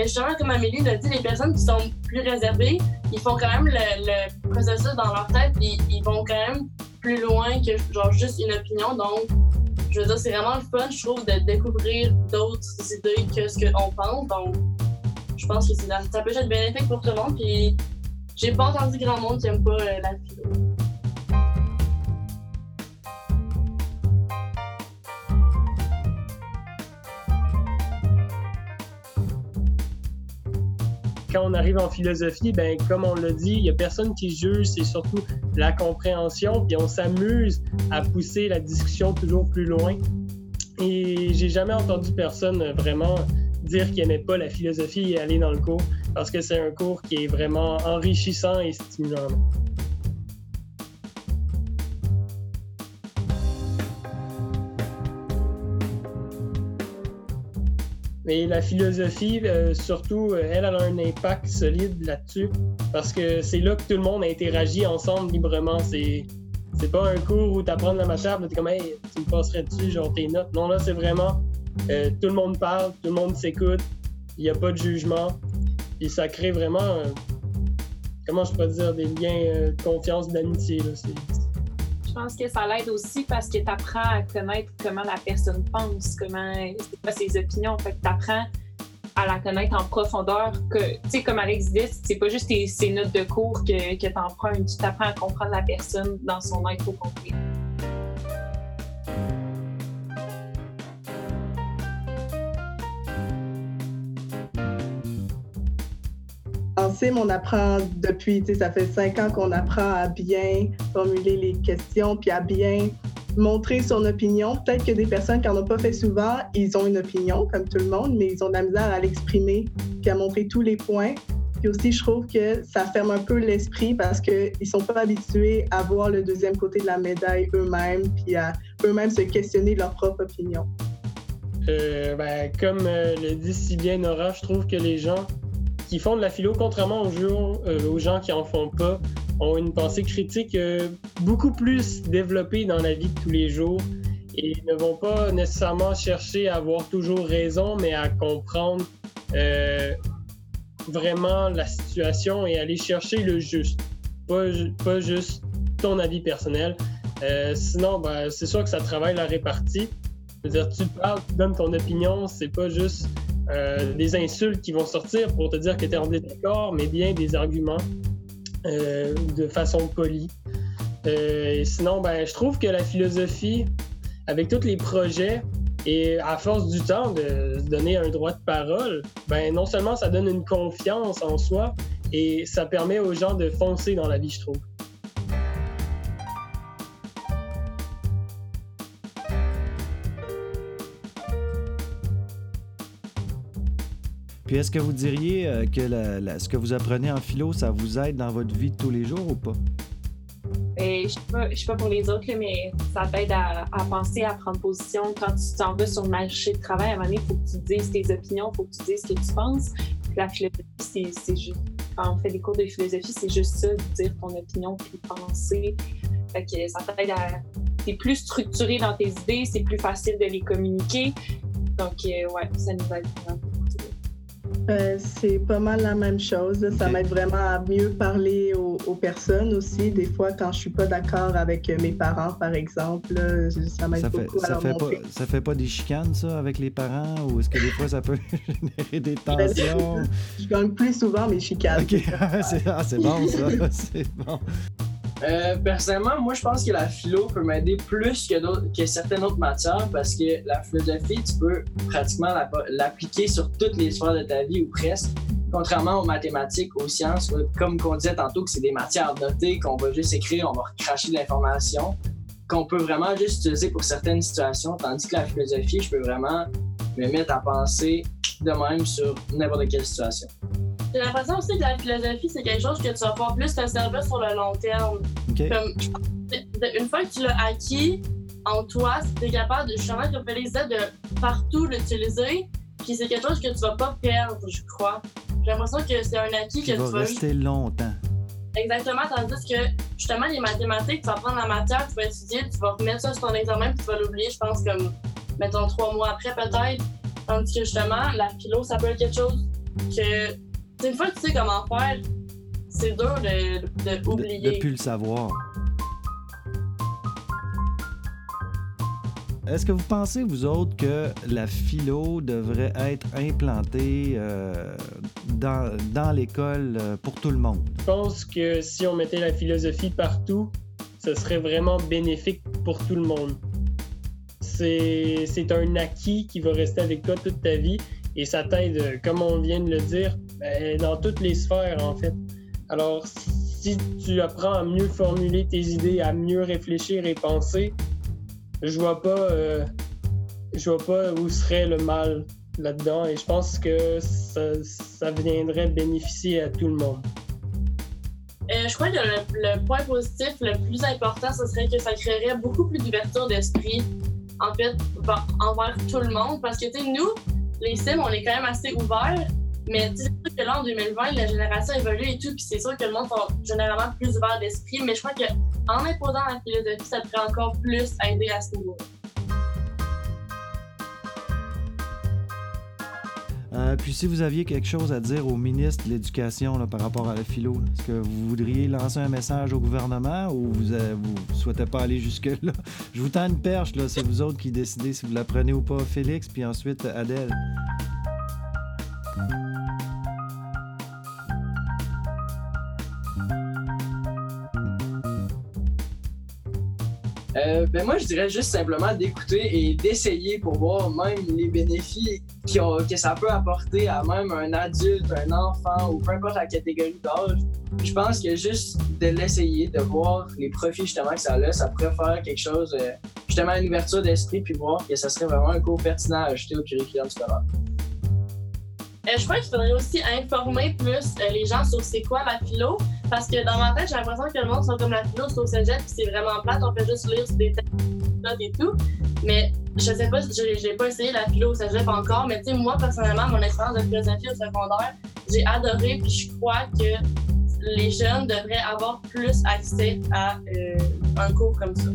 Mais justement, comme Amélie l'a dit, les personnes qui sont plus réservées, ils font quand même le, processus dans leur tête, puis ils vont quand même plus loin que genre juste une opinion. Donc, je veux dire, c'est vraiment le fun, je trouve, de découvrir d'autres idées que ce qu'on pense. Donc, je pense que ça peut être bénéfique pour tout le monde. Puis, j'ai pas entendu grand monde qui aime pas euh, la philo. Quand on arrive en philosophie, ben comme on l'a dit, il n'y a personne qui juge, c'est surtout la compréhension, puis on s'amuse à pousser la discussion toujours plus loin. Et j'ai jamais entendu personne vraiment dire qu'il n'aimait pas la philosophie et aller dans le cours, parce que c'est un cours qui est vraiment enrichissant et stimulant. Mais la philosophie, euh, surtout, euh, elle, a un impact solide là-dessus parce que c'est là que tout le monde interagit ensemble librement. C'est, c'est pas un cours où tu apprends de la matière, tu comme, hey, tu me passerais dessus, genre tes notes. Non, là, c'est vraiment euh, tout le monde parle, tout le monde s'écoute, il n'y a pas de jugement. Et ça crée vraiment, comment je peux dire, des liens de confiance, d'amitié. Je pense que ça l'aide aussi parce que tu apprends à connaître comment la personne pense, comment pas ses opinions. Fait que tu apprends à la connaître en profondeur. Tu sais, comme Alex dit, c'est pas juste tes, notes de cours que, que tu empruntes. Tu apprends à comprendre la personne dans son être au complet. On apprend depuis, ça fait cinq ans qu'on apprend à bien formuler les questions, puis à bien montrer son opinion. Peut-être que des personnes qui n'en ont pas fait souvent, ils ont une opinion, comme tout le monde, mais ils ont de la misère à l'exprimer, puis à montrer tous les points. Puis aussi, je trouve que ça ferme un peu l'esprit parce qu'ils ne sont pas habitués à voir le deuxième côté de la médaille eux-mêmes, puis à eux-mêmes se questionner leur propre opinion. Euh, ben, comme euh, le dit si bien Nora, je trouve que les gens qui font de la philo, contrairement aux, euh, aux gens qui en font pas, ont une pensée critique euh, beaucoup plus développée dans la vie de tous les jours et ne vont pas nécessairement chercher à avoir toujours raison, mais à comprendre euh, vraiment la situation et aller chercher le juste, pas, pas juste ton avis personnel. sinon, ben, c'est sûr que ça travaille la répartie. C'est-à-dire, tu parles, tu donnes ton opinion, c'est pas juste euh, des insultes qui vont sortir pour te dire que tu es en désaccord, mais bien des arguments euh, de façon polie. Euh, sinon, ben, je trouve que la philosophie, avec tous les projets, et à force du temps de se donner un droit de parole, ben, non seulement ça donne une confiance en soi, et ça permet aux gens de foncer dans la vie, je trouve. Puis est-ce que vous diriez euh, que ce que vous apprenez en philo, ça vous aide dans votre vie de tous les jours ou pas? Ben, je ne sais, pas pour les autres, mais ça t'aide à, penser, à prendre position. Quand tu t'en vas sur le marché de travail, à un moment donné, il faut que tu dises tes opinions, il faut que tu dises ce que tu penses. la philosophie, c'est juste. Quand on fait des cours de philosophie, c'est juste ça, dire ton opinion puis penser. Fait que ça t'aide à. T'es plus structuré dans tes idées, c'est plus facile de les communiquer. Donc, euh, ouais, ça nous aide vraiment. Euh, c'est pas mal la même chose. Ça m'aide vraiment à mieux parler aux, personnes aussi. Des fois, quand je suis pas d'accord avec mes parents, par exemple, ça m'aide beaucoup à leur fait Pas, ça fait pas des chicanes, ça, avec les parents? Ou est-ce que des fois, ça peut générer des tensions? je gagne plus souvent mes chicanes. OK. Ah, c'est bon, ça. c'est bon. Euh, personnellement, moi, je pense que la philo peut m'aider plus que, certaines autres matières parce que la philosophie, tu peux pratiquement l'appliquer sur toutes les sphères de ta vie ou presque. Contrairement aux mathématiques, aux sciences, comme on disait tantôt, que c'est des matières notées, qu'on va juste écrire, on va recracher de l'information, qu'on peut vraiment juste utiliser pour certaines situations, tandis que la philosophie, je peux vraiment me mettre à penser de même sur n'importe quelle situation. J'ai l'impression aussi que la philosophie, c'est quelque chose que tu vas pouvoir plus te servir sur le long terme. une fois que tu l'as acquis en toi, tu es capable de justement te faire de partout l'utiliser. Puis c'est quelque chose que tu vas pas perdre, je crois. J'ai l'impression que c'est un acquis que tu vas rester longtemps. Exactement, tandis que justement, les mathématiques, tu vas prendre la matière, tu vas étudier, tu vas remettre ça sur ton examen, puis tu vas l'oublier, je pense, comme, mettons, trois mois après peut-être. Tandis que justement, la philo, ça peut être quelque chose que, une fois que tu sais comment faire, c'est dur de, de, De, oublier. de plus le savoir. Est-ce que vous pensez, vous autres, que la philo devrait être implantée euh, dans, dans l'école euh, pour tout le monde? Je pense que si on mettait la philosophie partout, ce serait vraiment bénéfique pour tout le monde. C'est c'est un acquis qui va rester avec toi toute ta vie et ça t'aide, comme on vient de le dire, dans toutes les sphères en fait. Alors, si tu apprends à mieux formuler tes idées, à mieux réfléchir et penser, je vois pas, euh, je vois pas où serait le mal là-dedans et je pense que ça, viendrait bénéficier à tout le monde. Euh, je crois que le, le point positif le plus important, ce serait que ça créerait beaucoup plus d'ouverture d'esprit, en fait, envers tout le monde. Parce que, tu sais, nous, les Sims, on est quand même assez ouverts, mais c'est sûr que là, en 2020, la génération évolue et tout, puis c'est sûr que le monde est généralement plus ouvert d'esprit, mais je crois qu'en imposant la philosophie, ça pourrait encore plus aider à ce niveau. Euh, puis si vous aviez quelque chose à dire au ministre de l'Éducation par rapport à la philo, est-ce que vous voudriez lancer un message au gouvernement ou vous ne souhaitez pas aller jusque-là? Je vous tends une perche, là, c'est vous autres qui décidez si vous la prenez ou pas, Félix, puis ensuite Adèle. Euh, ben moi, je dirais juste simplement d'écouter et d'essayer pour voir même les bénéfices ont- que ça peut apporter à même un adulte, un enfant ou peu importe la catégorie d'âge. Je pense que juste de l'essayer, de voir les profits justement que ça a, ça pourrait faire quelque chose, euh, justement une ouverture d'esprit puis voir que ça serait vraiment un cours pertinent à ajouter au curriculum scolaire. Euh, je crois qu'il faudrait aussi informer plus euh, les gens sur c'est quoi la philo, parce que dans ma tête, j'ai l'impression que le monde sont comme la c'est au cégep, puis c'est vraiment plate, on fait juste lire des textes et tout. Mais je sais pas, j'ai pas essayé la philo au cégep encore, mais tu sais, moi, personnellement, mon expérience de philosophie au secondaire, j'ai adoré, puis je crois que les jeunes devraient avoir plus accès à euh, un cours comme ça.